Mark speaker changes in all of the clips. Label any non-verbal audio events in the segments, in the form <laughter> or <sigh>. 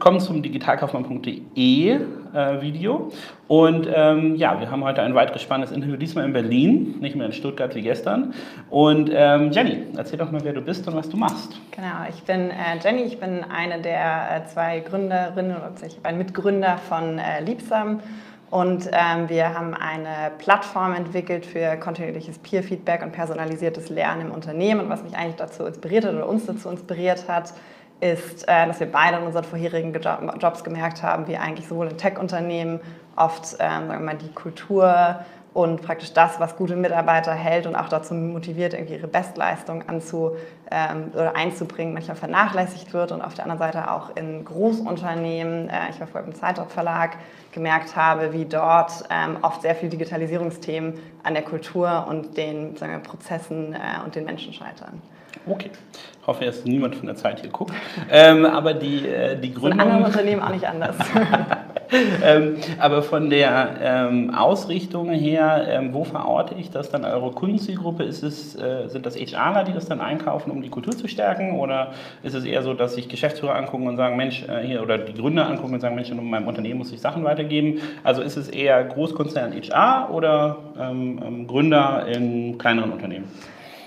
Speaker 1: Willkommen zum digitalkaufmann.de äh, Video. Und ähm, ja, wir haben heute ein weiteres spannendes Interview, diesmal in Berlin, nicht mehr in Stuttgart wie gestern. Und ähm, Jenny, erzähl doch mal, wer du bist und was du machst.
Speaker 2: Genau, ich bin äh, Jenny, ich bin eine der äh, zwei Gründerinnen oder ich bin Mitgründer von äh, Liebsam. Und ähm, wir haben eine Plattform entwickelt für kontinuierliches Peer-Feedback und personalisiertes Lernen im Unternehmen. Und was mich eigentlich dazu inspiriert hat oder uns dazu inspiriert hat, ist, äh, dass wir beide in unseren vorherigen Jobs gemerkt haben, wie eigentlich sowohl in Tech-Unternehmen oft ähm, sagen wir mal, die Kultur und praktisch das, was gute Mitarbeiter hält und auch dazu motiviert, irgendwie ihre Bestleistung anzu, ähm, oder einzubringen, manchmal vernachlässigt wird und auf der anderen Seite auch in Großunternehmen, äh, ich war vorher im Zeitdruck-Verlag, gemerkt habe, wie dort ähm, oft sehr viel Digitalisierungsthemen an der Kultur und den wir, Prozessen äh, und den Menschen scheitern.
Speaker 1: Okay. Ich hoffe, dass niemand von der Zeit hier guckt. ähm, aber die, äh, die Gründung...
Speaker 2: In anderen Unternehmen auch nicht anders. <laughs>
Speaker 1: ähm, aber von der ähm, Ausrichtung her, ähm, wo verorte ich das dann eure Kundenzielgruppe? Ist es, äh, sind das HRler, die das dann einkaufen, um die Kultur zu stärken? Oder ist es eher so, dass sich Geschäftsführer angucken und sagen, Mensch, äh, hier, oder die Gründer angucken und sagen, Mensch, in meinem Unternehmen muss ich Sachen weitergeben? Also ist es eher Großkonzern HR oder ähm, ähm, Gründer in kleineren Unternehmen?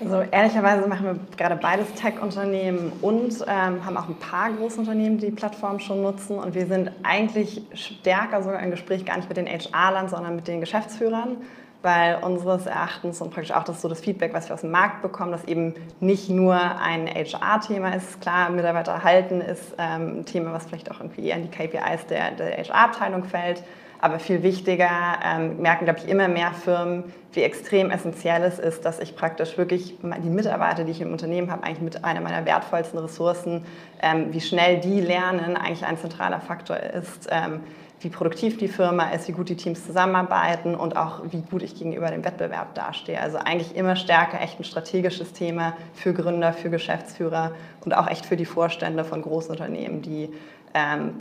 Speaker 2: Also ehrlicherweise machen wir gerade beides Tech-Unternehmen und ähm, haben auch ein paar Großunternehmen, die die Plattform schon nutzen. Und wir sind eigentlich stärker sogar im Gespräch gar nicht mit den HR-Lern, sondern mit den Geschäftsführern, weil unseres Erachtens und praktisch auch das so das Feedback, was wir aus dem Markt bekommen, dass eben nicht nur ein HR-Thema ist. Klar, Mitarbeiter halten ist ähm, ein Thema, was vielleicht auch irgendwie eher an die KPIs der, der HR-Abteilung fällt aber viel wichtiger ähm, merken, glaube ich, immer mehr Firmen, wie extrem essentiell es ist, dass ich praktisch wirklich die Mitarbeiter, die ich im Unternehmen habe, eigentlich mit einer meiner wertvollsten Ressourcen, ähm, wie schnell die lernen, eigentlich ein zentraler Faktor ist. Ähm, wie produktiv die Firma ist, wie gut die Teams zusammenarbeiten und auch wie gut ich gegenüber dem Wettbewerb dastehe. Also eigentlich immer stärker echt ein strategisches Thema für Gründer, für Geschäftsführer und auch echt für die Vorstände von Großunternehmen, die ähm,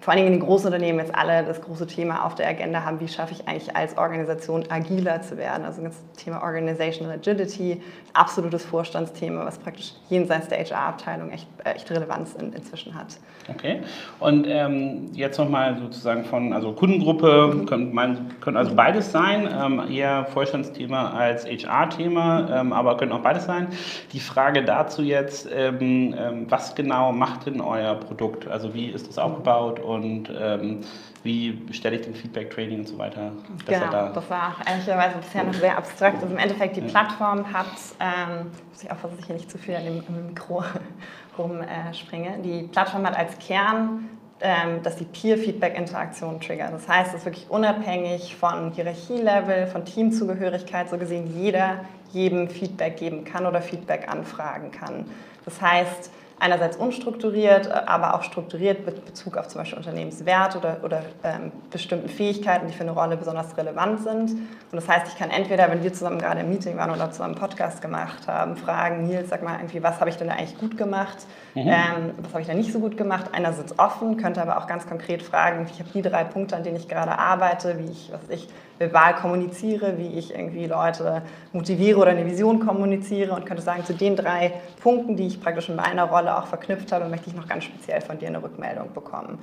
Speaker 2: vor allen Dingen in den Großunternehmen jetzt alle das große Thema auf der Agenda haben, wie schaffe ich eigentlich als Organisation agiler zu werden. Also das Thema Organizational Agility, absolutes Vorstandsthema, was praktisch jenseits der HR-Abteilung echt, äh, echt Relevanz in, inzwischen hat.
Speaker 1: Okay. Und ähm, jetzt nochmal sozusagen von, also Kundengruppe, können, mein, können also beides sein, ähm, eher Vorstandsthema als HR-Thema, ähm, aber können auch beides sein. Die Frage dazu jetzt, ähm, ähm, was genau macht denn euer Produkt? Also wie ist das aufgebaut? Und ähm, wie stelle ich den Feedback-Training und so weiter
Speaker 2: besser genau, dar? das war ehrlicherweise bisher noch sehr abstrakt. Also im Endeffekt, die Plattform hat, ähm, muss ich aufpassen, dass ich hier nicht zu viel an dem, dem Mikro <laughs> rumspringe, äh, die Plattform hat als Kern ähm, dass die Peer-Feedback-Interaktion triggert. Das heißt, es ist wirklich unabhängig von Hierarchielevel, von Teamzugehörigkeit, so gesehen jeder jedem Feedback geben kann oder Feedback anfragen kann. Das heißt, einerseits unstrukturiert, äh, aber auch strukturiert mit Bezug auf zum Beispiel Unternehmenswert oder, oder ähm, bestimmten Fähigkeiten, die für eine Rolle besonders relevant sind. Und das heißt, ich kann entweder, wenn wir zusammen gerade im Meeting waren oder zusammen einen Podcast gemacht haben, fragen, Nils, sag mal irgendwie, was habe ich denn da eigentlich gut gemacht? Mhm. Ähm, was habe ich da nicht so gut gemacht? Einerseits offen, könnte aber auch ganz konkret fragen, ich habe die drei Punkte, an denen ich gerade arbeite, wie ich, was ich verbal kommuniziere, wie ich irgendwie Leute motiviere oder eine Vision kommuniziere und könnte sagen, zu den drei Punkten, die ich praktisch in meiner Rolle auch verknüpft habe, möchte ich noch ganz speziell von dir eine Rückmeldung bekommen.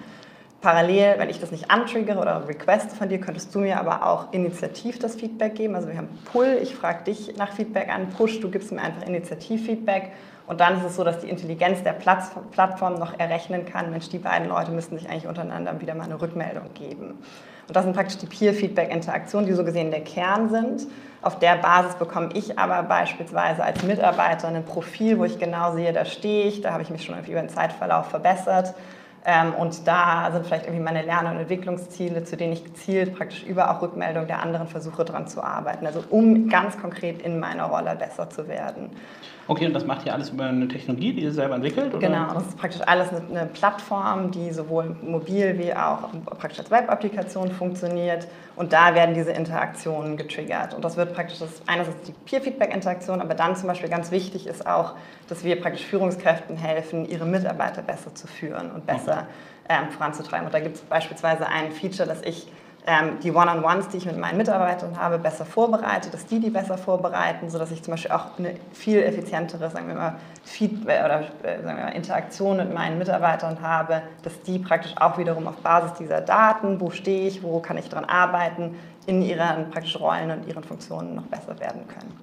Speaker 2: Parallel, wenn ich das nicht antriggere oder requeste von dir, könntest du mir aber auch initiativ das Feedback geben. Also wir haben Pull, ich frage dich nach Feedback an, Push, du gibst mir einfach Initiativ-Feedback. Und dann ist es so, dass die Intelligenz der Plattform noch errechnen kann, Mensch, die beiden Leute müssten sich eigentlich untereinander wieder mal eine Rückmeldung geben. Und das sind praktisch die Peer-Feedback-Interaktionen, die so gesehen der Kern sind. Auf der Basis bekomme ich aber beispielsweise als Mitarbeiter ein Profil, wo ich genau sehe, da stehe ich, da habe ich mich schon über den Zeitverlauf verbessert. Ähm, und da sind vielleicht irgendwie meine Lern- und Entwicklungsziele, zu denen ich gezielt praktisch über auch Rückmeldung der anderen versuche, daran zu arbeiten. Also um ganz konkret in meiner Rolle besser zu werden.
Speaker 1: Okay, und das macht ihr alles über eine Technologie, die ihr selber entwickelt?
Speaker 2: Oder? Genau, das ist praktisch alles eine, Plattform, die sowohl mobil wie auch praktisch als Web-Applikation funktioniert. Und da werden diese Interaktionen getriggert. Und das wird praktisch, das einerseits die Peer-Feedback-Interaktion, aber dann zum Beispiel ganz wichtig ist auch, dass wir praktisch Führungskräften helfen, ihre Mitarbeiter besser zu führen und besser okay. ähm, voranzutreiben. Und da gibt es beispielsweise ein Feature, das ich ähm, die One-on-Ones, die ich mit meinen Mitarbeitern habe, besser vorbereite, dass die die besser vorbereiten, sodass ich zum Beispiel auch eine viel effizientere, sagen wir mal, Feedback oder äh, sagen wir mal, Interaktion mit meinen Mitarbeitern habe, dass die praktisch auch wiederum auf Basis dieser Daten, wo stehe ich, wo kann ich dran arbeiten, in ihren praktischen Rollen und ihren Funktionen noch besser werden können.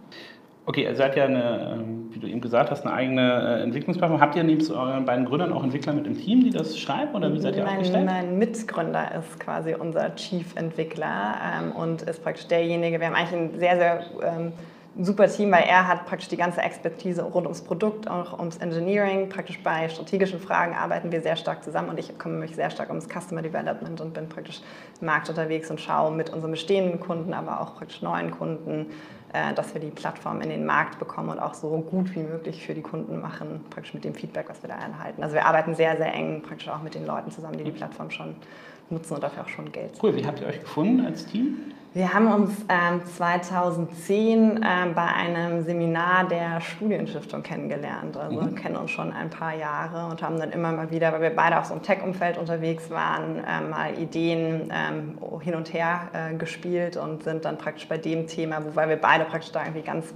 Speaker 1: Okay, ihr seid ja eine, ähm, wie du eben gesagt hast, eine eigene äh, Entwicklungsplattform. Habt ihr neben euren beiden Gründern auch Entwickler mit im Team, die das schreiben oder wie seid ihr
Speaker 2: mein,
Speaker 1: aufgestellt?
Speaker 2: Mein Mitgründer ist quasi unser Chief-Entwickler ähm, und ist praktisch derjenige, wir haben eigentlich ein sehr, sehr ähm, super Team, weil er hat praktisch die ganze Expertise rund ums Produkt, auch ums Engineering. Praktisch bei strategischen Fragen arbeiten wir sehr stark zusammen und ich kümmere mich sehr stark ums Customer Development und bin praktisch im Markt unterwegs und schaue mit unseren bestehenden Kunden, aber auch praktisch neuen Kunden, dass wir die Plattform in den Markt bekommen und auch so gut wie möglich für die Kunden machen, praktisch mit dem Feedback, was wir da erhalten. Also wir arbeiten sehr, sehr eng praktisch auch mit den Leuten zusammen, die die Plattform schon nutzen und dafür auch schon Geld.
Speaker 1: Cool, wie habt ihr euch gefunden als Team?
Speaker 2: Wir haben uns ähm, 2010 ähm, bei einem Seminar der Studienstiftung kennengelernt. Also mhm. kennen uns schon ein paar Jahre und haben dann immer mal wieder, weil wir beide auch so im Tech-Umfeld unterwegs waren, ähm, mal Ideen ähm, hin und her äh, gespielt und sind dann praktisch bei dem Thema, wobei wir beide praktisch da irgendwie ganz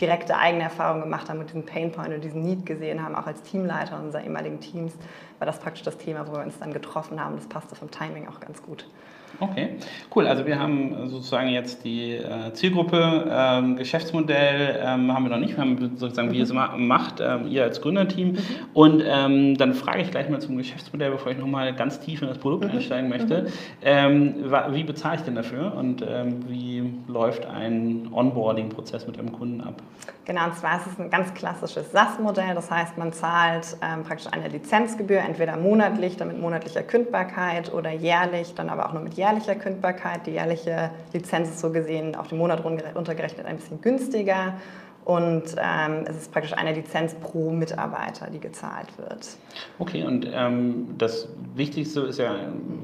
Speaker 2: direkte eigene Erfahrungen gemacht haben und diesen Painpoint und diesen Need gesehen haben, auch als Teamleiter unserer ehemaligen Teams, war das praktisch das Thema, wo wir uns dann getroffen haben. Das passte vom Timing auch ganz gut.
Speaker 1: Okay, cool. Also wir haben sozusagen jetzt die äh, Zielgruppe, ähm, Geschäftsmodell ähm, haben wir noch nicht. Wir haben sozusagen, wie ihr es macht, ähm, ihr als Gründerteam. Mhm. Und dann frage ich gleich mal zum Geschäftsmodell, bevor ich nochmal ganz tief in das Produkt mhm. einsteigen möchte. Mhm. Wie bezahle ich denn dafür und wie läuft ein Onboarding-Prozess mit einem Kunden ab?
Speaker 2: Genau, und zwar ist es ein ganz klassisches SaaS-Modell. Das heißt, man zahlt praktisch eine Lizenzgebühr, entweder monatlich, dann mit monatlicher Kündbarkeit oder jährlich, dann aber auch nur mit jährlicher Kündbarkeit. Die jährliche Lizenz ist so gesehen auf den Monat runtergerechnet ein bisschen günstiger. Und ähm, es ist praktisch eine Lizenz pro Mitarbeiter, die gezahlt wird.
Speaker 1: Okay, und ähm, das Wichtigste ist ja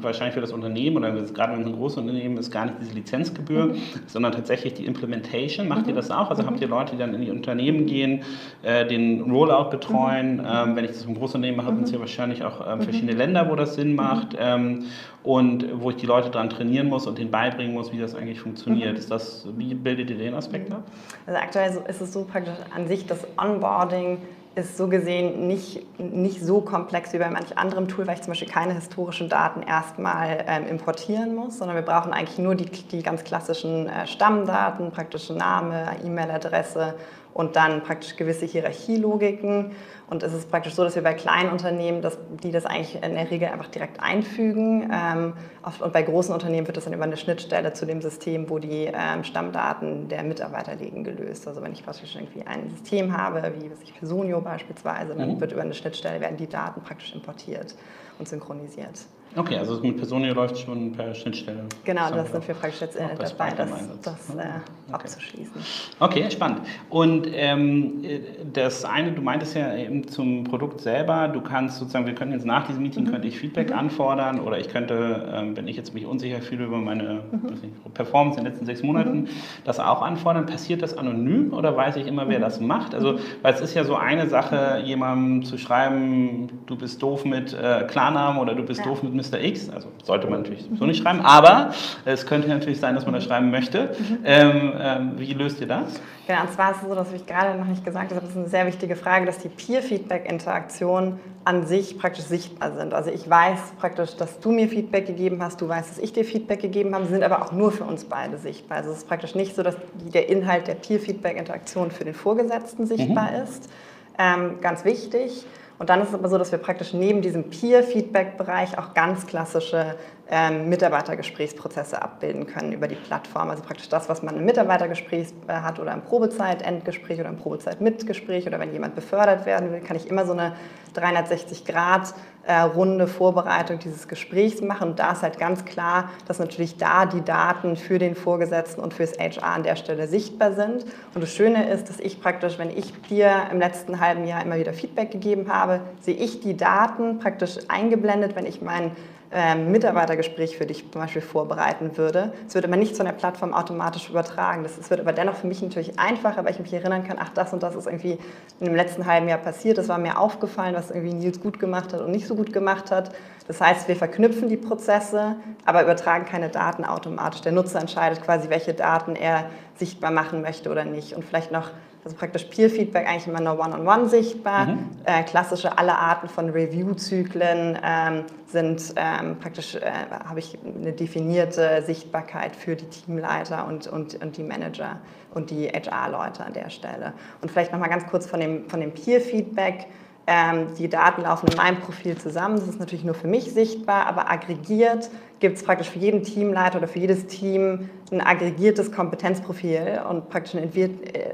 Speaker 1: wahrscheinlich für das Unternehmen oder gerade wenn es ein großes Unternehmen ist, gar nicht diese Lizenzgebühr, mhm. sondern tatsächlich die Implementation. Macht mhm. ihr das auch? Also mhm. habt ihr Leute, die dann in die Unternehmen gehen, äh, den Rollout betreuen? Mhm. Ähm, wenn ich das im Großunternehmen mache, sind es ja mhm. wahrscheinlich auch ähm, verschiedene mhm. Länder, wo das Sinn macht ähm, und wo ich die Leute daran trainieren muss und denen beibringen muss, wie das eigentlich funktioniert. Ist das, wie bildet ihr den Aspekt ab?
Speaker 2: Also aktuell ist es so praktisch an sich, das Onboarding ist so gesehen nicht, nicht so komplex wie bei manch anderem Tool, weil ich zum Beispiel keine historischen Daten erstmal ähm, importieren muss, sondern wir brauchen eigentlich nur die, die ganz klassischen äh, Stammdaten, praktische Name, E-Mail-Adresse und dann praktisch gewisse Hierarchielogiken. Und es ist praktisch so, dass wir bei kleinen Unternehmen, dass die das eigentlich in der Regel einfach direkt einfügen. Ähm, und bei großen Unternehmen wird das dann über eine Schnittstelle zu dem System, wo die ähm, Stammdaten der Mitarbeiter liegen, gelöst. Also wenn ich praktisch irgendwie ein System habe, wie was ich Personio beispielsweise, dann mhm. wird über eine Schnittstelle werden die Daten praktisch importiert und synchronisiert.
Speaker 1: Okay, also mit Personio läuft schon per Schnittstelle.
Speaker 2: Genau, das sind wir praktisch jetzt äh, dabei, das, das äh, okay. abzuschließen.
Speaker 1: Okay, spannend. Und ähm, das eine, du meintest ja eben zum Produkt selber, du kannst sozusagen, wir können jetzt nach diesem Meeting, mhm. könnte ich Feedback mhm. anfordern oder ich könnte, ähm, wenn ich jetzt mich unsicher fühle über meine mhm. Performance in den letzten sechs Monaten, mhm. das auch anfordern. Passiert das anonym oder weiß ich immer, wer mhm. das macht? Also, weil es ist ja so eine Sache, jemandem zu schreiben, du bist doof mit äh, Klarnamen oder du bist ja. doof mit Mr. X, also sollte man natürlich so nicht schreiben, aber es könnte natürlich sein, dass man das schreiben möchte. Mhm. Ähm, ähm, wie löst ihr das?
Speaker 2: Genau, und zwar ist es so, dass ich gerade noch nicht gesagt habe, das ist eine sehr wichtige Frage, dass die Peer-Feedback-Interaktionen an sich praktisch sichtbar sind. Also ich weiß praktisch, dass du mir Feedback gegeben hast, du weißt, dass ich dir Feedback gegeben habe, sind aber auch nur für uns beide sichtbar. Also es ist praktisch nicht so, dass der Inhalt der Peer-Feedback-Interaktion für den Vorgesetzten sichtbar mhm. ist. Ähm, ganz wichtig. Und dann ist es aber so, dass wir praktisch neben diesem Peer-Feedback-Bereich auch ganz klassische ähm, Mitarbeitergesprächsprozesse abbilden können über die Plattform. Also praktisch das, was man im Mitarbeitergespräch äh, hat oder im Probezeit-Endgespräch oder im Probezeit-Mitgespräch oder wenn jemand befördert werden will, kann ich immer so eine 360-Grad-Runde äh, Vorbereitung dieses Gesprächs machen. Und da ist halt ganz klar, dass natürlich da die Daten für den Vorgesetzten und fürs HR an der Stelle sichtbar sind. Und das Schöne ist, dass ich praktisch, wenn ich dir im letzten halben Jahr immer wieder Feedback gegeben habe, sehe ich die Daten praktisch eingeblendet, wenn ich meinen ähm, Mitarbeitergespräch für dich zum Beispiel vorbereiten würde. Es wird aber nicht zu einer Plattform automatisch übertragen. Das, das wird aber dennoch für mich natürlich einfacher, weil ich mich erinnern kann, ach, das und das ist irgendwie in dem letzten halben Jahr passiert. Das war mir aufgefallen, was irgendwie Nils gut gemacht hat und nicht so gut gemacht hat. Das heißt, wir verknüpfen die Prozesse, aber übertragen keine Daten automatisch. Der Nutzer entscheidet quasi, welche Daten er sichtbar machen möchte oder nicht. Und vielleicht noch also praktisch Peer-Feedback eigentlich immer nur One-on-One sichtbar. Mhm. Äh, klassische alle Arten von Review-Zyklen ähm, sind ähm, praktisch, äh, habe ich eine definierte Sichtbarkeit für die Teamleiter und, und, und die Manager und die HR-Leute an der Stelle. Und vielleicht nochmal ganz kurz von dem, von dem Peer-Feedback. Ähm, die Daten laufen in meinem Profil zusammen. Das ist natürlich nur für mich sichtbar, aber aggregiert gibt es praktisch für jeden Teamleiter oder für jedes Team ein aggregiertes Kompetenzprofil und praktisch eine, äh,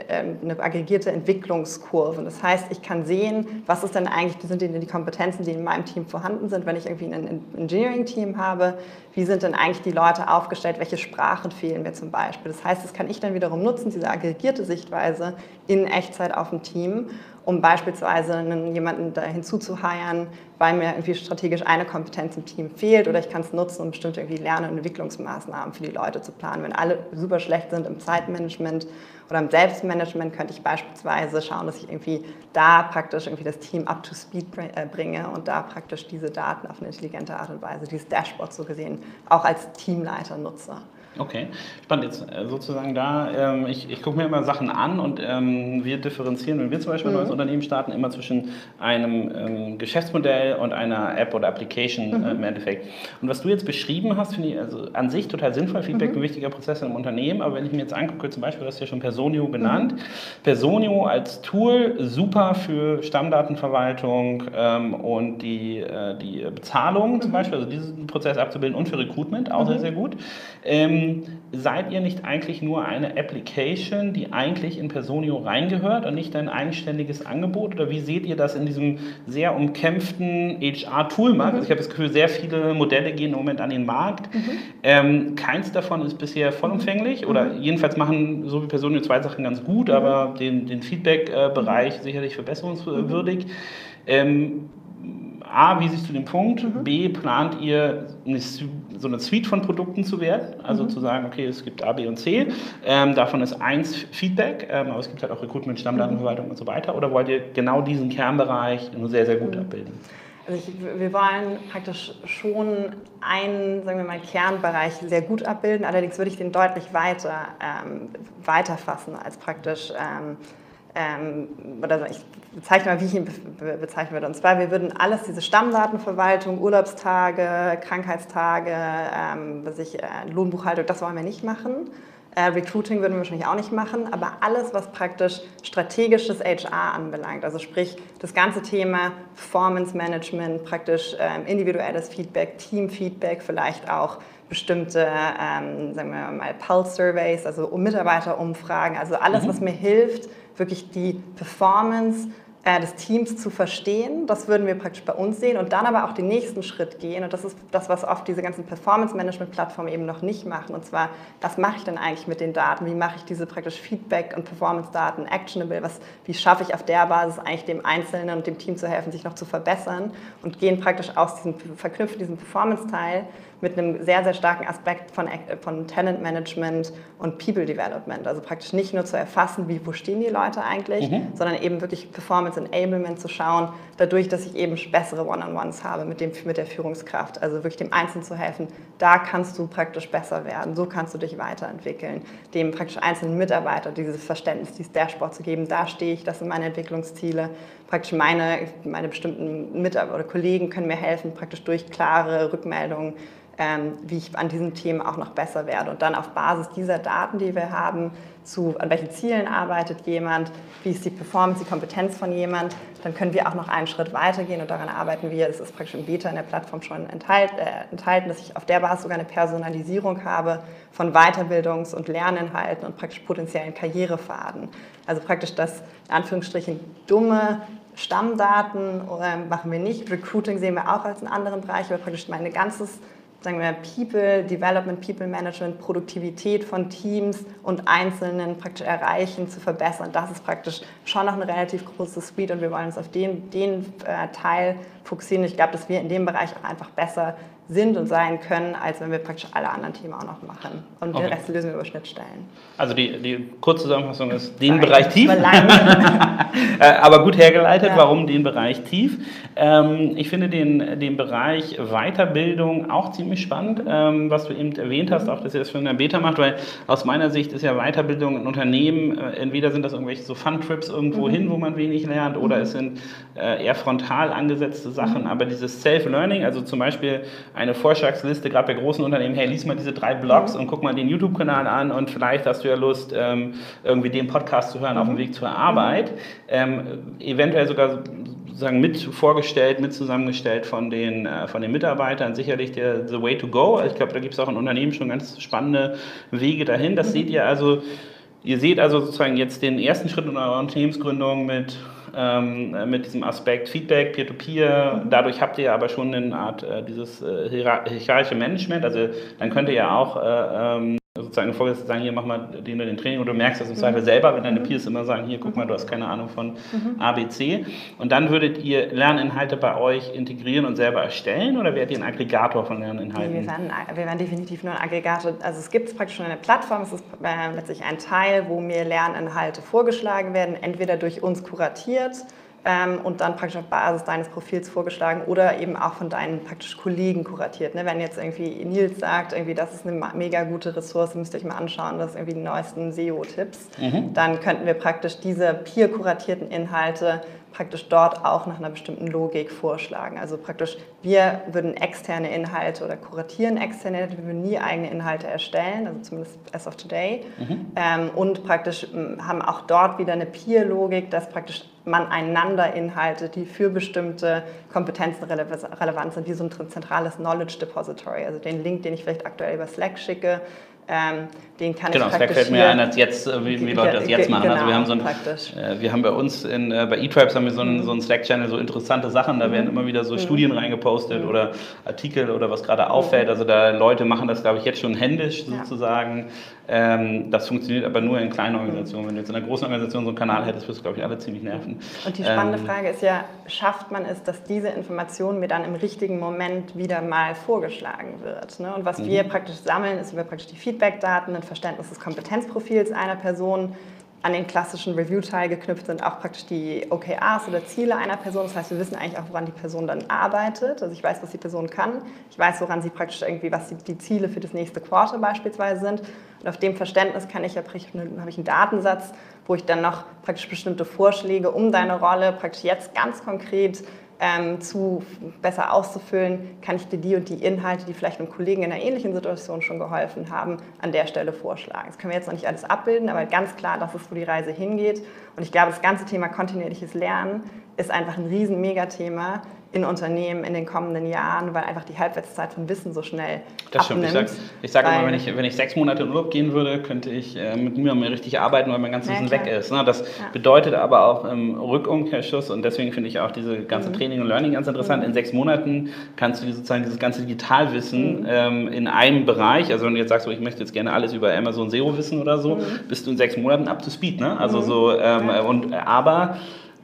Speaker 2: ähm, eine, aggregierte Entwicklungskurve. Das heißt, ich kann sehen, was ist denn eigentlich, sind denn die Kompetenzen, die in meinem Team vorhanden sind, wenn ich irgendwie ein Engineering-Team habe, wie sind denn eigentlich die Leute aufgestellt, welche Sprachen fehlen mir zum Beispiel. Das heißt, das kann ich dann wiederum nutzen, diese aggregierte Sichtweise in Echtzeit auf dem Team um beispielsweise einen, jemanden da hinzuzuheiern, weil mir irgendwie strategisch eine Kompetenz im Team fehlt oder ich kann es nutzen, um bestimmte irgendwie Lern- und Entwicklungsmaßnahmen für die Leute zu planen. Wenn alle super schlecht sind im Zeitmanagement oder im Selbstmanagement, könnte ich beispielsweise schauen, dass ich irgendwie da praktisch irgendwie das Team up to speed äh, bringe und da praktisch diese Daten auf eine intelligente Art und Weise, dieses Dashboard so gesehen, auch als Teamleiter nutze.
Speaker 1: Okay, spannend jetzt äh, sozusagen da. Ähm, ich, ich gucke mir immer Sachen an und ähm, wir differenzieren, wenn wir zum Beispiel ein mhm. neues Unternehmen starten, immer zwischen einem ähm, Geschäftsmodell und einer App oder Application mhm. äh, im Endeffekt. Und was du jetzt beschrieben hast, finde ich also an sich total sinnvoll. Feedback mhm. ein wichtiger Prozess in einem Unternehmen, aber wenn ich mir jetzt angucke, zum Beispiel, du hast ja schon Personio genannt. Mhm. Personio als Tool super für Stammdatenverwaltung ähm, und die, äh, die Bezahlung zum mhm. Beispiel, also diesen Prozess abzubilden und für Recruitment auch sehr, mhm. sehr gut. Ähm, ähm, seid ihr nicht eigentlich nur eine Application, die eigentlich in Personio reingehört und nicht ein eigenständiges Angebot? Oder wie seht ihr das in diesem sehr umkämpften HR-Toolmarkt? Mhm. Also ich habe das Gefühl, sehr viele Modelle gehen im Moment an den Markt. Mhm. Ähm, keins davon ist bisher vollumfänglich oder mhm. jedenfalls machen so wie Personio zwei Sachen ganz gut, mhm. aber den, den Feedback-Bereich mhm. sicherlich verbesserungswürdig. Ähm, A, wie siehst du den Punkt? Mhm. B, plant ihr eine, so eine Suite von Produkten zu werden? Also mhm. zu sagen, okay, es gibt A, B und C. Ähm, davon ist eins Feedback, ähm, aber es gibt halt auch Recruitment, Stammdatenverwaltung mhm. und so weiter. Oder wollt ihr genau diesen Kernbereich nur sehr, sehr gut mhm. abbilden?
Speaker 2: Also ich, wir wollen praktisch schon einen, sagen wir mal, Kernbereich sehr gut abbilden. Allerdings würde ich den deutlich weiter ähm, weiterfassen als praktisch ähm, ähm, oder ich bezeichne mal, wie ich ihn bezeichnen würde. Und zwar, wir würden alles, diese Stammdatenverwaltung, Urlaubstage, Krankheitstage, ähm, was ich, äh, Lohnbuchhaltung, das wollen wir nicht machen. Äh, Recruiting würden wir wahrscheinlich auch nicht machen, aber alles, was praktisch strategisches HR anbelangt, also sprich das ganze Thema Performance Management, praktisch ähm, individuelles Feedback, Team-Feedback, vielleicht auch bestimmte, ähm, sagen wir mal, Pulse-Surveys, also Mitarbeiterumfragen, also alles, mhm. was mir hilft, wirklich die Performance äh, des Teams zu verstehen. Das würden wir praktisch bei uns sehen und dann aber auch den nächsten Schritt gehen. Und das ist das, was oft diese ganzen Performance-Management-Plattformen eben noch nicht machen. Und zwar, was mache ich denn eigentlich mit den Daten? Wie mache ich diese praktisch Feedback- und Performance-Daten actionable? Was, wie schaffe ich auf der Basis eigentlich dem Einzelnen und dem Team zu helfen, sich noch zu verbessern? Und gehen praktisch aus diesem, verknüpfen diesen Performance-Teil mit einem sehr, sehr starken Aspekt von, von Talent Management und People Development. Also praktisch nicht nur zu erfassen, wie, wo stehen die Leute eigentlich, mhm. sondern eben wirklich Performance Enablement zu schauen, dadurch, dass ich eben bessere One-on-Ones habe mit, dem, mit der Führungskraft. Also wirklich dem Einzelnen zu helfen, da kannst du praktisch besser werden, so kannst du dich weiterentwickeln, dem praktisch einzelnen Mitarbeiter dieses Verständnis, dieses Dashboard zu geben, da stehe ich, das sind meine Entwicklungsziele. Praktisch meine, meine bestimmten Mitarbeiter oder Kollegen können mir helfen, praktisch durch klare Rückmeldungen ähm, wie ich an diesen Themen auch noch besser werde. Und dann auf Basis dieser Daten, die wir haben, zu an welchen Zielen arbeitet jemand, wie ist die Performance, die Kompetenz von jemand, dann können wir auch noch einen Schritt weitergehen und daran arbeiten wir, das ist praktisch im Beta in der Plattform schon enthalten, äh, enthalten dass ich auf der Basis sogar eine Personalisierung habe von Weiterbildungs- und Lerninhalten und praktisch potenziellen Karrierefaden. Also praktisch das in Anführungsstrichen dumme Stammdaten äh, machen wir nicht. Recruiting sehen wir auch als einen anderen Bereich, aber praktisch mein ganzes sagen wir, People Development, People Management, Produktivität von Teams und Einzelnen praktisch erreichen, zu verbessern. Das ist praktisch schon noch eine relativ große Suite und wir wollen uns auf den, den äh, Teil fokussieren. Ich glaube, dass wir in dem Bereich auch einfach besser sind und sein können, als wenn wir praktisch alle anderen Themen auch noch machen. Und okay. den Rest lösen wir über Schnittstellen.
Speaker 1: Also die, die Kurzzusammenfassung ist den Sorry, Bereich tief. <laughs> Äh, aber gut hergeleitet, ja. warum den Bereich tief. Ähm, ich finde den, den Bereich Weiterbildung auch ziemlich spannend, ähm, was du eben erwähnt hast, auch dass ihr das für eine Beta macht, weil aus meiner Sicht ist ja Weiterbildung in Unternehmen, äh, entweder sind das irgendwelche so Fun-Trips irgendwo mhm. hin, wo man wenig lernt, oder mhm. es sind äh, eher frontal angesetzte Sachen, mhm. aber dieses Self-Learning, also zum Beispiel eine Vorschlagsliste, gerade bei großen Unternehmen, hey, lies mal diese drei Blogs mhm. und guck mal den YouTube-Kanal an und vielleicht hast du ja Lust, ähm, irgendwie den Podcast zu hören auf dem mhm. Weg zur Arbeit. Ähm, eventuell sogar sozusagen mit vorgestellt, mit zusammengestellt von den, äh, von den Mitarbeitern. Sicherlich der The Way to Go. Ich glaube, da gibt es auch in Unternehmen schon ganz spannende Wege dahin. Das mhm. seht ihr also, ihr seht also sozusagen jetzt den ersten Schritt in eurer Unternehmensgründung mit ähm, mit diesem Aspekt Feedback, Peer-to-Peer. -Peer. Dadurch habt ihr aber schon eine Art äh, dieses äh, hierarchische Management. Also dann könnt ihr ja auch äh, ähm, sozusagen Vorgesetzte sagen, hier mach mal den oder den Training oder du merkst das im Zweifel mhm. selber, wenn deine mhm. Peers immer sagen, hier guck mal, du hast keine Ahnung von mhm. ABC. Und dann würdet ihr Lerninhalte bei euch integrieren und selber erstellen oder werdet ihr ein Aggregator von Lerninhalten?
Speaker 2: Nee, wir, werden, wir werden definitiv nur ein Aggregator. Also es gibt praktisch schon eine Plattform, es ist äh, letztlich ein Teil, wo mir Lerninhalte vorgeschlagen werden, entweder durch uns kuratiert ähm, und dann praktisch auf Basis deines Profils vorgeschlagen oder eben auch von deinen praktisch Kollegen kuratiert. Ne? Wenn jetzt irgendwie Nils sagt, irgendwie das ist eine mega gute Ressource, müsst ihr euch mal anschauen, das ist irgendwie die neuesten SEO-Tipps, mhm. dann könnten wir praktisch diese peer-kuratierten Inhalte praktisch dort auch nach einer bestimmten Logik vorschlagen. Also praktisch, wir würden externe Inhalte oder kuratieren externe Inhalte, wir würden nie eigene Inhalte erstellen, also zumindest as of today. Mhm. Ähm, und praktisch haben auch dort wieder eine Peer-Logik, dass praktisch man einander Inhalte, die für bestimmte Kompetenzen relevant sind, wie so ein zentrales Knowledge Depository. Also den Link, den ich vielleicht aktuell über Slack schicke, ähm, den kann
Speaker 1: genau,
Speaker 2: ich
Speaker 1: praktisch fällt mir ein, als jetzt, äh, wie, wie Leute das jetzt machen. Genau, also wir haben so ein, äh, wir haben bei uns in, äh, bei eTribes haben wir so einen, mhm. so einen Slack-Channel, so interessante Sachen, da mhm. werden immer wieder so mhm. Studien reingepostet mhm. oder Artikel oder was gerade auffällt. Mhm. Also da Leute machen das, glaube ich, jetzt schon händisch sozusagen. Ja. Ähm, das funktioniert aber nur in kleinen Organisationen. Wenn du jetzt in einer großen Organisation so einen Kanal hättest, würdest du, glaube ich, alle ziemlich nerven.
Speaker 2: Und die spannende ähm, Frage ist ja, schafft man es, dass diese Information mir dann im richtigen Moment wieder mal vorgeschlagen wird? Ne? Und was wir praktisch sammeln, ist über praktisch die Feedback-Daten, ein Verständnis des Kompetenzprofils einer Person, an den klassischen Review-Teil geknüpft sind auch praktisch die OKRs oder Ziele einer Person. Das heißt, wir wissen eigentlich auch, woran die Person dann arbeitet. Also ich weiß, was die Person kann. Ich weiß, woran sie praktisch irgendwie, was die, Ziele für das nächste Quarter beispielsweise sind. Und auf dem Verständnis kann ich ja habe ich einen Datensatz, wo ich dann noch praktisch bestimmte Vorschläge um deine Rolle praktisch jetzt ganz konkret ähm, zu besser auszufüllen, kann ich dir die und die Inhalte, die vielleicht einem Kollegen in einer ähnlichen Situation schon geholfen haben, an der Stelle vorschlagen. Das können wir jetzt noch nicht alles abbilden, aber ganz klar, das ist, wo die Reise hingeht. Und ich glaube, das ganze Thema kontinuierliches Lernen ist einfach ein riesen Megathema, in Unternehmen in den kommenden Jahren, weil einfach die Halbwertszeit von Wissen so schnell das abnimmt.
Speaker 1: Stimmt. Ich sage sag immer, wenn ich, wenn ich sechs Monate in Urlaub gehen würde, könnte ich äh, mit mir mehr richtig arbeiten, weil mein ganzes Wissen weg ist. Ne? Das ja. bedeutet aber auch im ähm, Rückumkehrschluss und deswegen finde ich auch diese ganze mhm. Training und Learning ganz interessant. Mhm. In sechs Monaten kannst du sozusagen dieses ganze Digitalwissen mhm. ähm, in einem Bereich, also wenn du jetzt sagst, so, ich möchte jetzt gerne alles über Amazon SEO wissen oder so, mhm. bist du in sechs Monaten up to speed. Ne? Also mhm. so, ähm, ja. und aber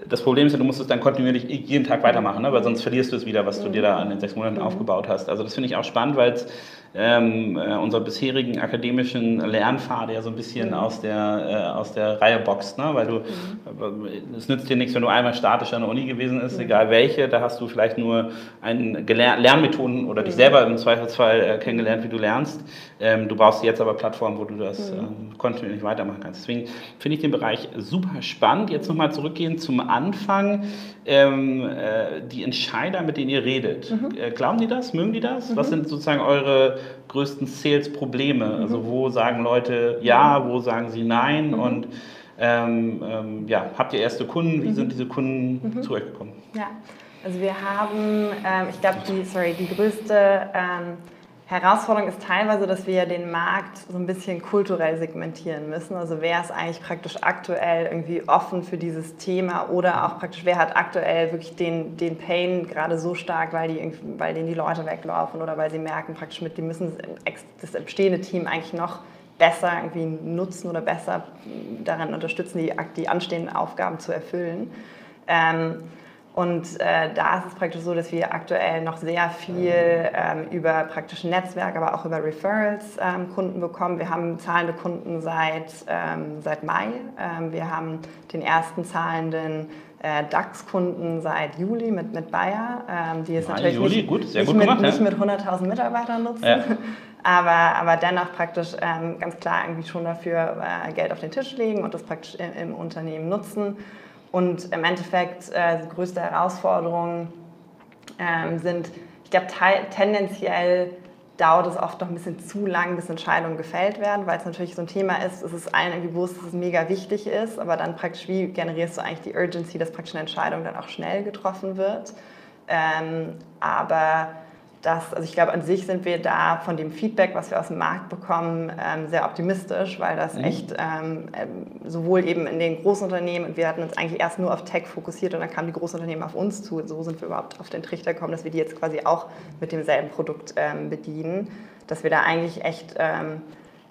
Speaker 1: das Problem ist ja, du musst es dann kontinuierlich jeden Tag weitermachen, ne? weil sonst verlierst du es wieder, was du dir da in den sechs Monaten aufgebaut hast. Also das finde ich auch spannend, weil es ähm, äh, unserer bisherigen akademischen Lernpfade ja so ein bisschen aus, der, äh, aus der Reihe boxt, ne? weil du, mhm. Äh, es nützt dir nichts, wenn du einmal statisch an der Uni gewesen bist, mhm. egal welche, da hast du vielleicht nur ein Lernmethoden oder dich selber im Zweifelsfall äh, kennengelernt, wie du lernst. Ähm, du brauchst jetzt aber Plattformen, wo du das mhm. ähm, kontinuierlich weitermachen kannst. Deswegen finde ich den Bereich super spannend. Jetzt nochmal zurückgehen zum Anfang. Ähm, äh, die Entscheider, mit denen ihr redet, mhm. äh, glauben die das? Mögen die das? Was sind sozusagen eure größten Sales-Probleme? Mhm. Also wo sagen Leute ja, wo sagen sie nein? Mhm. Und ähm, ähm, ja, habt ihr erste Kunden? Wie mhm. sind diese Kunden mhm. zu euch gekommen?
Speaker 2: Ja, also wir haben, ähm, ich glaube, die, sorry, die größte Herausforderung ist teilweise, dass wir den Markt so ein bisschen kulturell segmentieren müssen. Also wer ist eigentlich praktisch aktuell irgendwie offen für dieses Thema oder auch praktisch wer hat aktuell wirklich den, den Pain gerade so stark, weil, die, weil denen die Leute weglaufen oder weil sie merken praktisch mit, die müssen das bestehende Team eigentlich noch besser irgendwie nutzen oder besser daran unterstützen, die, die anstehenden Aufgaben zu erfüllen. Ähm, Und äh, da ist es praktisch so, dass wir aktuell noch sehr viel ähm, über praktisch Netzwerk, aber auch über Referrals ähm, Kunden bekommen. Wir haben zahlende Kunden seit, ähm, seit Mai. Ähm, wir haben den ersten zahlenden äh, DAX-Kunden seit Juli mit, mit Bayer, ähm, die es natürlich
Speaker 1: Juli,
Speaker 2: nicht,
Speaker 1: gut, sehr
Speaker 2: nicht,
Speaker 1: gut
Speaker 2: mit,
Speaker 1: gemacht,
Speaker 2: nicht mit 100.000 Mitarbeitern nutzen.
Speaker 1: Ja. <laughs>
Speaker 2: Aber, aber dennoch praktisch ähm, ganz klar irgendwie schon dafür äh, Geld auf den Tisch legen und das praktisch im, im Unternehmen nutzen. Und im Endeffekt äh, die größte Herausforderung ähm, sind, ich glaube, tendenziell dauert es oft noch ein bisschen zu lang, bis Entscheidungen gefällt werden, weil es natürlich so ein Thema ist, es ist allen irgendwie bewusst, dass es mega wichtig ist, aber dann praktisch, wie generierst du eigentlich die Urgency, dass praktisch eine Entscheidung dann auch schnell getroffen wird. Ähm, aber das, also ich glaube, an sich sind wir da von dem Feedback, was wir aus dem Markt bekommen, ähm, sehr optimistisch, weil das
Speaker 1: Mhm.
Speaker 2: echt ähm, ähm, sowohl eben in den Großunternehmen, und wir hatten uns eigentlich erst nur auf Tech fokussiert und dann kamen die Großunternehmen auf uns zu. Und so sind wir überhaupt auf den Trichter gekommen, dass wir die jetzt quasi auch mit demselben Produkt ähm, bedienen, dass wir da eigentlich echt, ähm,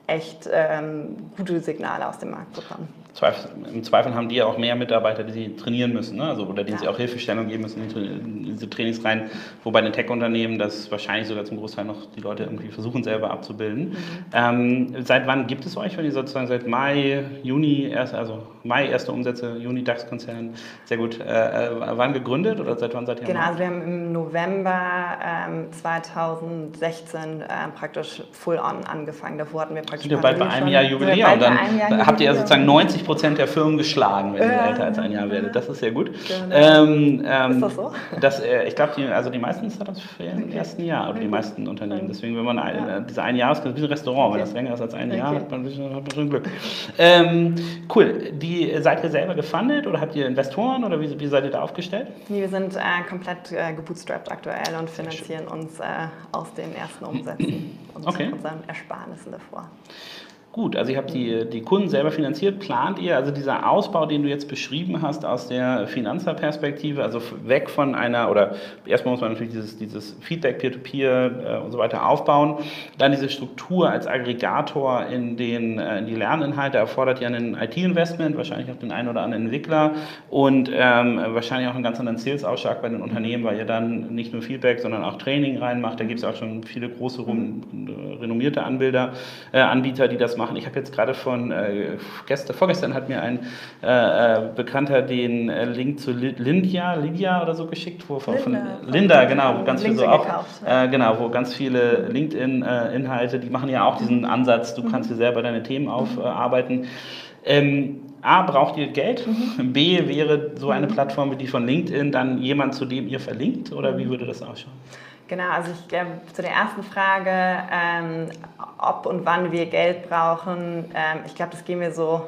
Speaker 2: echt ähm, gute Signale aus dem Markt bekommen.
Speaker 1: Zweifel, Im Zweifel haben die ja auch mehr Mitarbeiter, die sie trainieren müssen, ne? also, oder denen
Speaker 2: Ja.
Speaker 1: sie auch Hilfestellung geben müssen in diese Trainings rein. Wobei in den Tech-Unternehmen das wahrscheinlich sogar zum Großteil noch die Leute irgendwie versuchen selber abzubilden. Ähm, seit wann gibt es euch, wenn ihr sozusagen seit Mai, Juni, erst, also Mai erste Umsätze, Juni DAX-Konzern, sehr gut. Äh, äh, wann gegründet oder seit wann seid ihr?
Speaker 2: Genau, also wir haben im November ähm, 2016 ähm, praktisch full on angefangen. Davor hatten wir praktisch.
Speaker 1: Sind wir bald bei einem Jahr Jubiläum dann habt ihr ja sozusagen 90 Prozent der Firmen geschlagen, wenn ihr
Speaker 2: Ja.
Speaker 1: älter als ein Jahr werdet. Das ist sehr gut. Ähm, ähm,
Speaker 2: Ist das so?
Speaker 1: Das, äh, ich glaube, die, also die meisten Startups fehlen im ersten Jahr oder die meisten Unternehmen. Deswegen, wenn man ein,
Speaker 2: Ja.
Speaker 1: äh, diese ein Jahr ist, wie ein Restaurant, wenn
Speaker 2: Okay.
Speaker 1: das länger ist als ein Jahr,
Speaker 2: Okay.
Speaker 1: hat man ein bisschen, man schon Glück. Ähm, cool. Die, seid ihr selber gefundet oder habt ihr Investoren oder wie, wie seid ihr da aufgestellt?
Speaker 2: Nee, wir sind äh, komplett äh, gebootstrapped aktuell und finanzieren uns äh, aus den ersten Umsätzen und
Speaker 1: Okay.
Speaker 2: unseren Ersparnissen davor.
Speaker 1: Gut, also ihr habt die, die Kunden selber finanziert. Plant ihr also dieser Ausbau, den du jetzt beschrieben hast, aus der Finanzerperspektive, also weg von einer, oder erstmal muss man natürlich dieses, dieses Feedback, Peer-to-Peer äh, und so weiter aufbauen. Dann diese Struktur als Aggregator in, den, äh, in die Lerninhalte erfordert ja ein IT-Investment, wahrscheinlich auch den einen oder anderen Entwickler und ähm, wahrscheinlich auch einen ganz anderen Sales-Ausschlag bei den Unternehmen, weil ihr dann nicht nur Feedback, sondern auch Training reinmacht. Da gibt es auch schon viele große, rum, renommierte Anbilder, äh, Anbieter, die das machen. Ich habe jetzt gerade von, äh, gestern, vorgestern hat mir ein äh, äh, Bekannter den äh, Link zu Li- Lindia, Lydia oder so geschickt, wo von, von
Speaker 2: Linda.
Speaker 1: Linda, genau, wo ganz viel so auch,
Speaker 2: gekauft, ja.
Speaker 1: äh, genau, wo ganz viele LinkedIn-Inhalte, die machen ja auch diesen Ansatz, du kannst dir selber deine Themen aufarbeiten. Ähm, A, braucht ihr Geld? B, wäre so eine Plattform wie die von LinkedIn dann jemand, zu dem ihr verlinkt? Oder wie würde das ausschauen?
Speaker 2: Genau, also ich glaube, zu der ersten Frage, ähm, ob und wann wir Geld brauchen, ähm, ich glaube, das gehen wir so,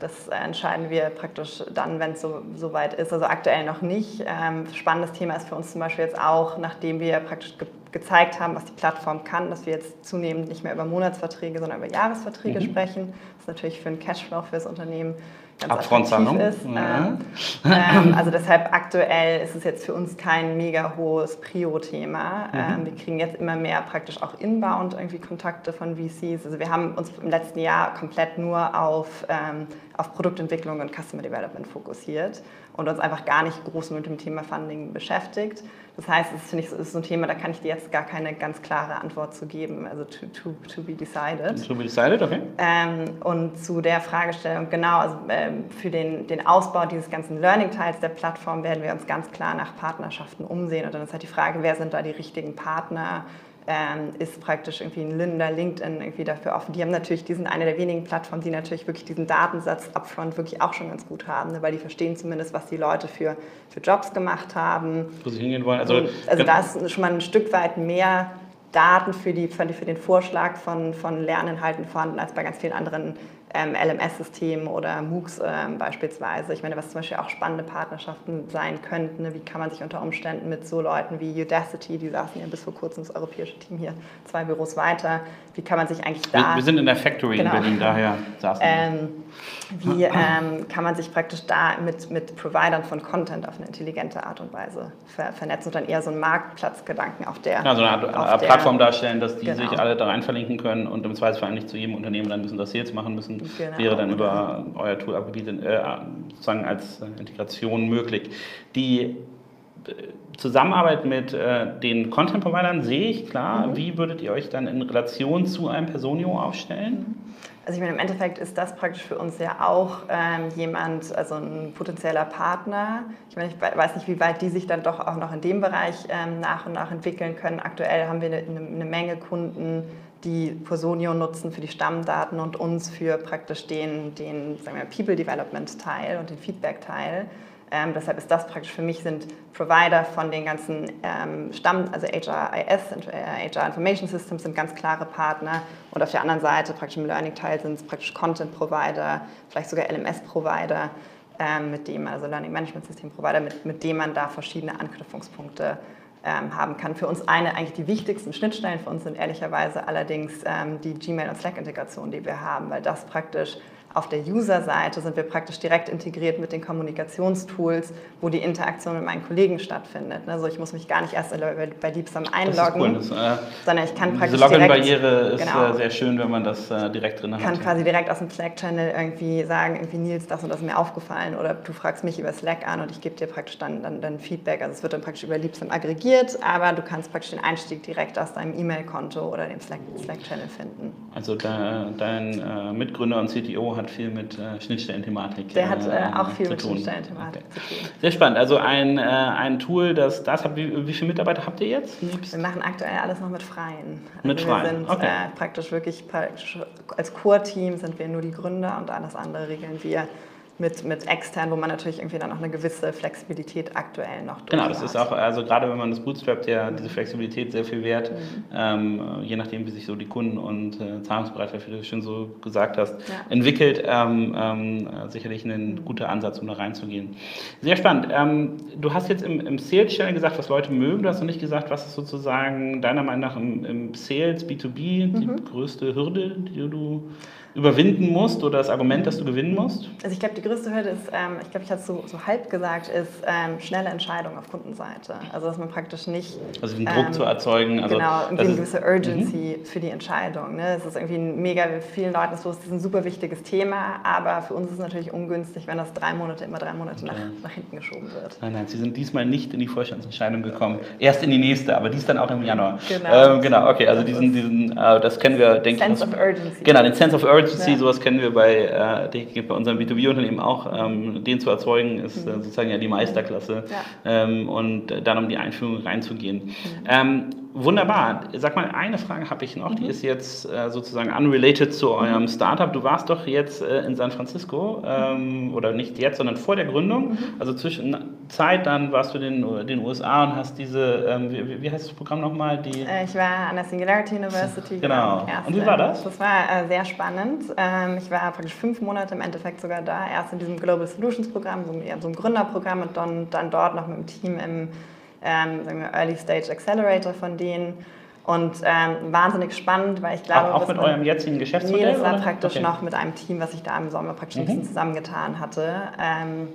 Speaker 2: das entscheiden wir praktisch dann, wenn es so, so weit ist. Also aktuell noch nicht. Ähm, spannendes Thema ist für uns zum Beispiel jetzt auch, nachdem wir praktisch ge gezeigt haben, was die Plattform kann, dass wir jetzt zunehmend nicht mehr über Monatsverträge, sondern über Jahresverträge
Speaker 1: Mhm.
Speaker 2: sprechen. Das natürlich für einen Cashflow für das Unternehmen ganz
Speaker 1: Upfront-Zahlung.
Speaker 2: attraktiv ist.
Speaker 1: Ja.
Speaker 2: Ähm, ähm, also deshalb aktuell ist es jetzt für uns kein mega hohes Prio-Thema. Ähm, wir kriegen jetzt immer mehr praktisch auch inbound irgendwie Kontakte von VCs. Also wir haben uns im letzten Jahr komplett nur auf, ähm, auf Produktentwicklung und Customer Development fokussiert und uns einfach gar nicht groß mit dem Thema Funding beschäftigt. Das heißt, es ist, finde ich, so- ist so ein Thema, da kann ich dir jetzt gar keine ganz klare Antwort zu geben. Also to, to, to be decided.
Speaker 1: To be decided, okay.
Speaker 2: Ähm, und zu der Fragestellung, genau, also ähm, für den, den Ausbau dieses ganzen Learning-Teils der Plattform werden wir uns ganz klar nach Partnerschaften umsehen. Und dann ist halt die Frage, wer sind da die richtigen Partner? Ähm, ist praktisch irgendwie ein Linda, LinkedIn irgendwie dafür offen. Die haben natürlich, die sind eine der wenigen Plattformen, die natürlich wirklich diesen Datensatz upfront wirklich auch schon ganz gut haben, ne? weil die verstehen zumindest, was die Leute für, für Jobs gemacht haben.
Speaker 1: Wo sie hingehen wollen. Also,
Speaker 2: Also, da ist schon mal ein Stück weit mehr Daten für, die, für den Vorschlag von, von Lerninhalten vorhanden als bei ganz vielen anderen ähm, LMS-Systemen oder MOOCs ähm, beispielsweise. Ich meine, was zum Beispiel auch spannende Partnerschaften sein könnten. Ne? Wie kann man sich unter Umständen mit so Leuten wie Udacity, die saßen ja bis vor kurzem das europäische Team hier zwei Büros weiter, wie kann man sich eigentlich
Speaker 1: wir,
Speaker 2: da...
Speaker 1: wir sind in der Factory
Speaker 2: Genau.
Speaker 1: in Berlin, daher saßen wir.
Speaker 2: Ähm, wie ähm, kann man sich praktisch da mit, mit Providern von Content auf eine intelligente Art und Weise ver vernetzen und dann eher so einen Marktplatzgedanken auf der,
Speaker 1: Ja, so eine Art,
Speaker 2: der-
Speaker 1: Plattform darstellen, dass die
Speaker 2: Genau.
Speaker 1: sich alle da rein verlinken können und im Zweifelsfall nicht zu jedem Unternehmen dann müssen das Sales machen müssen.
Speaker 2: Genau.
Speaker 1: Wäre dann über euer Tool äh, sozusagen als äh, Integration möglich. Die Zusammenarbeit mit äh, den Content-Providern sehe ich klar. Mhm. Wie würdet ihr euch dann in Relation zu einem Personio aufstellen?
Speaker 2: Also ich meine, im Endeffekt ist das praktisch für uns ja auch ähm, jemand, also ein potenzieller Partner. Ich meine, ich weiß nicht, wie weit die sich dann doch auch noch in dem Bereich ähm, nach und nach entwickeln können. Aktuell haben wir eine, eine Menge Kunden, die Personio nutzen für die Stammdaten und uns für praktisch den, den sagen wir, People Development Teil und den Feedback Teil. Ähm, deshalb ist das praktisch für mich sind Provider von den ganzen ähm, Stamm, also HRIS, äh, HR Information Systems sind ganz klare Partner und auf der anderen Seite praktisch im Learning-Teil sind es praktisch Content-Provider, vielleicht sogar LMS-Provider, ähm, mit dem, also Learning Management System Provider, mit, mit dem man da verschiedene Anknüpfungspunkte ähm, haben kann. Für uns eine eigentlich die wichtigsten Schnittstellen für uns sind ehrlicherweise allerdings ähm, die Gmail- und Slack-Integration, die wir haben, weil das praktisch auf der User-Seite sind wir praktisch direkt integriert mit den Kommunikationstools, wo die Interaktion mit meinen Kollegen stattfindet. Also ich muss mich gar nicht erst bei Liebsam einloggen, das cool. das, äh, sondern ich kann praktisch
Speaker 1: diese Login-Barriere ist genau, äh, sehr schön, wenn man das äh, direkt drin hat.
Speaker 2: Ich kann quasi direkt aus dem Slack-Channel irgendwie sagen, irgendwie Nils, das und das ist mir aufgefallen oder du fragst mich über Slack an und ich gebe dir praktisch dann, dann, dann Feedback. Also es wird dann praktisch über Liebsam aggregiert, aber du kannst praktisch den Einstieg direkt aus deinem E-Mail-Konto oder dem Slack-Channel finden.
Speaker 1: Also da, dein äh, Mitgründer und CTO hat hat viel mit äh, Schnittstellenthematik
Speaker 2: Der hat äh, äh auch viel mit Schnittstellenthematik okay. zu tun.
Speaker 1: Sehr spannend. Also ein, äh, ein Tool, das das hat. Wie, wie viele Mitarbeiter habt ihr jetzt?
Speaker 2: Wir machen aktuell alles noch mit Freien.
Speaker 1: Also mit
Speaker 2: Freien.
Speaker 1: Wir
Speaker 2: sind
Speaker 1: okay.
Speaker 2: Äh, praktisch wirklich praktisch, als Core-Team sind wir nur die Gründer und alles andere regeln wir mit, mit extern, wo man natürlich irgendwie dann auch eine gewisse Flexibilität aktuell noch
Speaker 1: Genau, das ist auch, also gerade wenn man das bootstrapt, ja diese Flexibilität sehr viel wert, mhm. ähm, je nachdem, wie sich so die Kunden und äh, Zahlungsbereitschaft, wie du schon so gesagt hast, ja. entwickelt, ähm, ähm, sicherlich ein guter Ansatz, um da reinzugehen. Sehr spannend. Ähm, du hast jetzt im, im Sales-Channel gesagt, was Leute mögen, du hast noch nicht gesagt, was ist sozusagen deiner Meinung nach im, im Sales, B2B, mhm. die größte Hürde, die du überwinden musst oder das Argument, das du gewinnen musst?
Speaker 2: Also ich glaube, die größte Hürde ist, ähm, ich glaube, ich habe es so, so, halb gesagt, ist ähm, schnelle Entscheidung auf Kundenseite. Also dass man praktisch nicht...
Speaker 1: Also den Druck ähm, zu erzeugen. Also
Speaker 2: genau, irgendwie eine gewisse Urgency mhm. für die Entscheidung. Ne? Es ist irgendwie ein mega, vielen Leuten ist es ein super wichtiges Thema, aber für uns ist es natürlich ungünstig, wenn das drei Monate, immer drei Monate okay. nach, nach hinten geschoben wird.
Speaker 1: Nein, nein, Sie sind diesmal nicht in die Vorstandsentscheidung gekommen. Erst in die nächste, aber dies dann auch im Januar. Genau. Ähm, genau, okay, also diesen, diesen äh, das kennen wir, denke ich. Sense of Urgency. Genau, den Sense of Urgency, ja. sowas kennen wir bei, äh, bei unserem B2B-Unternehmen auch. Ähm, den zu erzeugen, ist äh, sozusagen ja die Meisterklasse. Ja. Ähm, und dann um die Einführung reinzugehen. Mhm. Wunderbar. Sag mal, eine Frage habe ich noch, mhm. die ist jetzt äh, sozusagen unrelated zu eurem Startup. Du warst doch jetzt äh, in San Francisco, ähm, oder nicht jetzt, sondern vor der Gründung. Mhm. Also zwischen Zeit, dann warst du in den USA und hast diese, ähm, wie, wie, heißt das Programm nochmal?
Speaker 2: Die äh, ich war an der Singularity University.
Speaker 1: Genau. Und wie war das?
Speaker 2: Das war äh, sehr spannend. Ähm, ich war praktisch fünf Monate im Endeffekt sogar da. Erst in diesem Global Solutions Programm, so, so einem Gründerprogramm und dann, dann dort noch mit dem Team im ähm, Early Stage Accelerator von denen. Und ähm, wahnsinnig spannend, weil ich glaube.
Speaker 1: Auch, auch mit eurem jetzigen Geschäftsmodell?
Speaker 2: Nee, das war oder? praktisch okay. noch mit einem Team, was ich da im Sommer praktisch ein bisschen mhm. zusammengetan hatte. Ähm,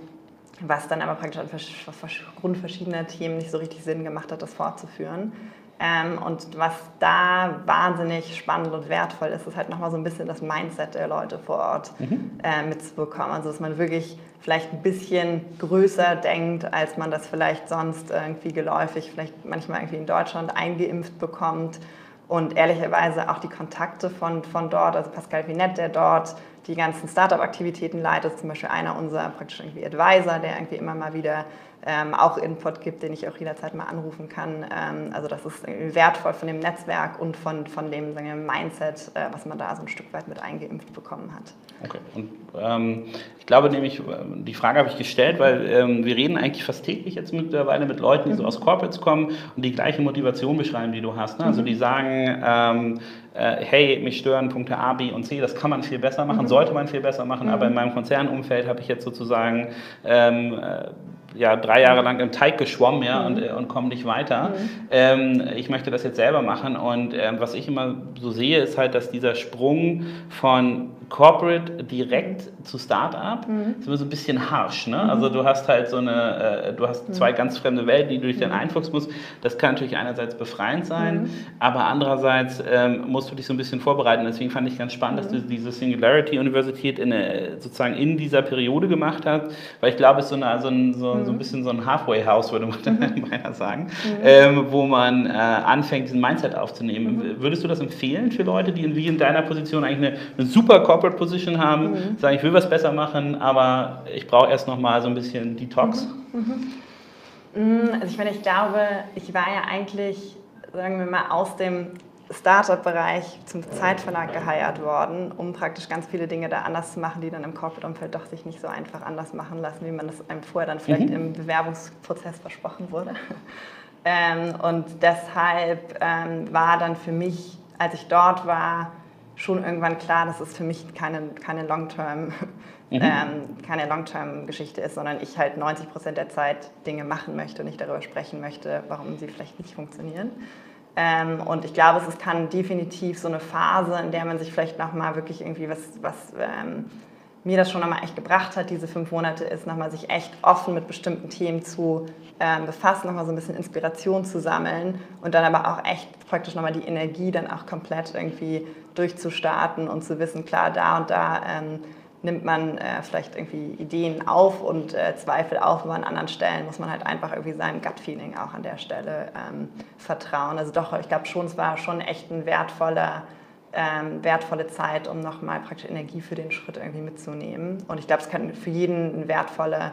Speaker 2: was dann aber praktisch aufgrund verschiedener Themen nicht so richtig Sinn gemacht hat, das fortzuführen. Ähm, und was da wahnsinnig spannend und wertvoll ist, ist halt nochmal so ein bisschen das Mindset der Leute vor Ort mhm. äh, mitzubekommen. Also dass man wirklich vielleicht ein bisschen größer denkt, als man das vielleicht sonst irgendwie geläufig, vielleicht manchmal irgendwie in Deutschland eingeimpft bekommt. Und ehrlicherweise auch die Kontakte von, von dort, also Pascal Vinet, der dort die ganzen Startup-Aktivitäten leitet, zum Beispiel einer unserer praktisch irgendwie Advisor, der irgendwie immer mal wieder ähm, auch Input gibt, den ich auch jederzeit mal anrufen kann. Ähm, also das ist wertvoll von dem Netzwerk und von, von dem wir, Mindset, äh, was man da so ein Stück weit mit eingeimpft bekommen hat.
Speaker 1: Okay. Und ähm, ich glaube nämlich, die Frage habe ich gestellt, weil ähm, wir reden eigentlich fast täglich jetzt mittlerweile mit Leuten, die so aus Corporates kommen und die gleiche Motivation beschreiben, die du hast. Ne? Also die sagen, ähm, äh, hey, mich stören Punkte A, B und C, das kann man viel besser machen, mhm. sollte man viel besser machen, mhm. aber in meinem Konzernumfeld habe ich jetzt sozusagen ähm, äh, ja, drei Jahre lang im Teig geschwommen ja, mhm. und, äh, und komme nicht weiter. Mhm. Ähm, ich möchte das jetzt selber machen und ähm, was ich immer so sehe, ist halt, dass dieser Sprung von Corporate direkt zu Startup mhm. ist immer so ein bisschen harsh. Ne? Mhm. Also du hast halt so eine, äh, du hast zwei mhm. ganz fremde Welten, die du dich dann mhm. einfuchsen musst. Das kann natürlich einerseits befreiend sein, aber andererseits ähm, musst du dich so ein bisschen vorbereiten. Deswegen fand ich ganz spannend, dass du diese Singularity-Universität in, sozusagen in dieser Periode gemacht hast, weil ich glaube, es ist so, eine, so, ein, so, so ein bisschen so ein Halfway-House, würde man <laughs> meiner sagen, ähm, wo man äh, anfängt, diesen Mindset aufzunehmen. Würdest du das empfehlen für Leute, die in, wie in deiner Position eigentlich eine, eine super Corporate Position haben, mhm. sagen, ich will was besser machen, aber ich brauche erst noch mal so ein bisschen Detox?
Speaker 2: Mhm. Mhm. Also ich meine, ich glaube, ich war ja eigentlich, sagen wir mal, aus dem Startup-Bereich zum Zeitverlag geheiert worden, um praktisch ganz viele Dinge da anders zu machen, die dann im Corporate-Umfeld doch sich nicht so einfach anders machen lassen, wie man das einem vorher dann vielleicht mhm. im Bewerbungsprozess versprochen wurde. <laughs> Ähm, und deshalb ähm, war dann für mich, als ich dort war, schon irgendwann klar, dass es für mich keine, keine Long-Term <laughs> mhm. ähm, keine Long-Term-Geschichte ist, sondern ich halt 90 Prozent der Zeit Dinge machen möchte und nicht darüber sprechen möchte, warum sie vielleicht nicht funktionieren. Ähm, und ich glaube, es kann definitiv so eine Phase, in der man sich vielleicht nochmal wirklich irgendwie was, was ähm, mir das schon nochmal echt gebracht hat, diese fünf Monate, ist nochmal sich echt offen mit bestimmten Themen zu ähm, befassen, nochmal so ein bisschen Inspiration zu sammeln und dann aber auch echt praktisch nochmal die Energie dann auch komplett irgendwie durchzustarten und zu wissen, klar, da und da ähm, nimmt man äh, vielleicht irgendwie Ideen auf und äh, Zweifel auf, aber an anderen Stellen muss man halt einfach irgendwie seinem Gut-Feeling auch an der Stelle ähm, vertrauen. Also doch, ich glaube schon, es war schon echt ein wertvoller, ähm, wertvolle Zeit, um nochmal praktisch Energie für den Schritt irgendwie mitzunehmen. Und ich glaube, es kann für jeden eine wertvolle,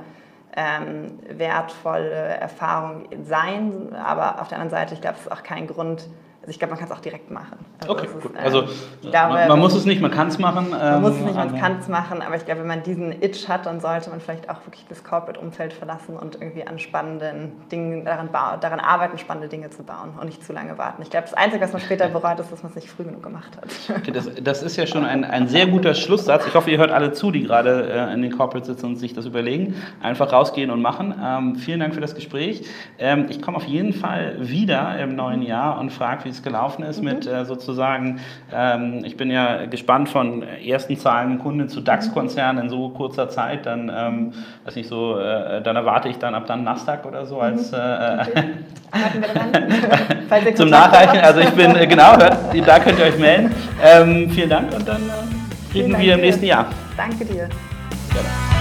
Speaker 2: ähm, wertvolle Erfahrung sein, aber auf der anderen Seite, ich glaube, es ist auch kein Grund, also ich glaube, man kann es auch direkt machen.
Speaker 1: Also okay, gut. Ist, äh, also glaube, man, man, muss es nicht, man kann es machen.
Speaker 2: Man ähm, muss es nicht, man kann es machen, aber ich glaube, wenn man diesen Itch hat, dann sollte man vielleicht auch wirklich das Corporate-Umfeld verlassen und irgendwie an spannenden Dingen daran, daran arbeiten, spannende Dinge zu bauen und nicht zu lange warten. Ich glaube, das Einzige, was man später bereut, ist, dass man es nicht früh genug gemacht hat.
Speaker 1: Okay, das, das, ist ja schon ein, ein sehr guter Schlusssatz. Ich hoffe, ihr hört alle zu, die gerade äh, in den Corporates sitzen und sich das überlegen. Einfach rausgehen und machen. Ähm, vielen Dank für das Gespräch. Ähm, ich komme auf jeden Fall wieder im neuen Jahr und frage, wie es gelaufen ist mhm. mit äh, sozusagen, ähm, ich bin ja gespannt von ersten Zahlen Kunden zu DAX-Konzernen in so kurzer Zeit, dann, ähm, weiß nicht so, äh, dann erwarte ich dann ab dann Nasdaq oder so als mhm. äh, <laughs> zum Nachreichen. Also ich bin, äh, genau, da könnt ihr euch melden. Ähm, vielen Dank und dann äh, reden wir im nächsten Jahr.
Speaker 2: Danke dir. Gerne.